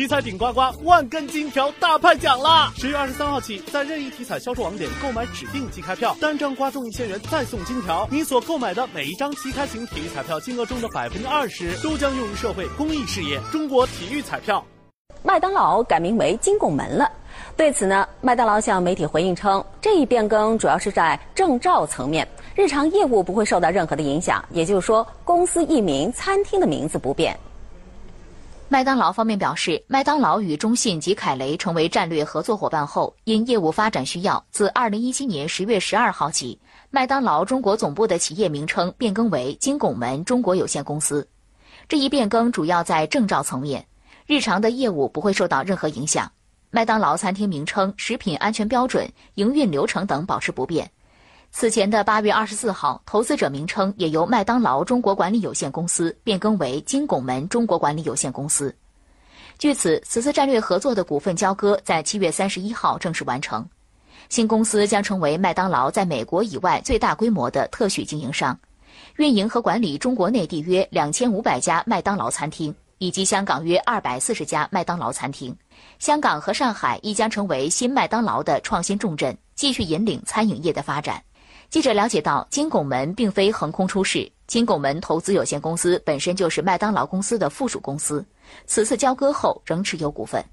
体彩顶呱呱万根金条大派奖啦！十月二十三号起，在任意体彩销售网点购买指定即开票，单张刮中一千元再送金条。你所购买的每一张即开型体育彩票金额中的百分之二十，都将用于社会公益事业。中国体育彩票。麦当劳改名为金拱门了。对此呢，麦当劳向媒体回应称，这一变更主要是在证照层面，日常业务不会受到任何的影响。也就是说，公司译名、餐厅的名字不变。麦当劳方面表示，麦当劳与中信及凯雷成为战略合作伙伴后，因业务发展需要，自二零一七年十月十二号起，麦当劳中国总部的企业名称变更为金拱门中国有限公司。这一变更主要在证照层面，日常的业务不会受到任何影响。麦当劳餐厅名称、食品安全标准、营运流程等保持不变。此前的八月二十四号，投资者名称也由麦当劳中国管理有限公司变更为金拱门中国管理有限公司。据此，此次战略合作的股份交割在七月三十一号正式完成。新公司将成为麦当劳在美国以外最大规模的特许经营商，运营和管理中国内地约两千五百家麦当劳餐厅，以及香港约二百四十家麦当劳餐厅。香港和上海亦将成为新麦当劳的创新重镇，继续引领餐饮业的发展。记者了解到，金拱门并非横空出世，金拱门投资有限公司本身就是麦当劳公司的附属公司，此次交割后仍持有股份。